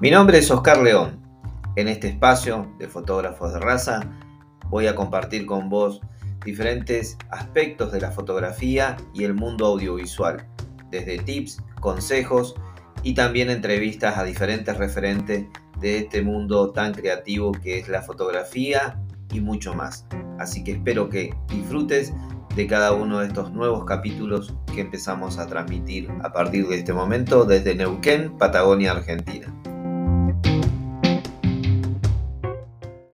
Mi nombre es Oscar León. En este espacio de fotógrafos de raza voy a compartir con vos diferentes aspectos de la fotografía y el mundo audiovisual, desde tips, consejos y también entrevistas a diferentes referentes de este mundo tan creativo que es la fotografía y mucho más. Así que espero que disfrutes de cada uno de estos nuevos capítulos que empezamos a transmitir a partir de este momento desde Neuquén, Patagonia, Argentina.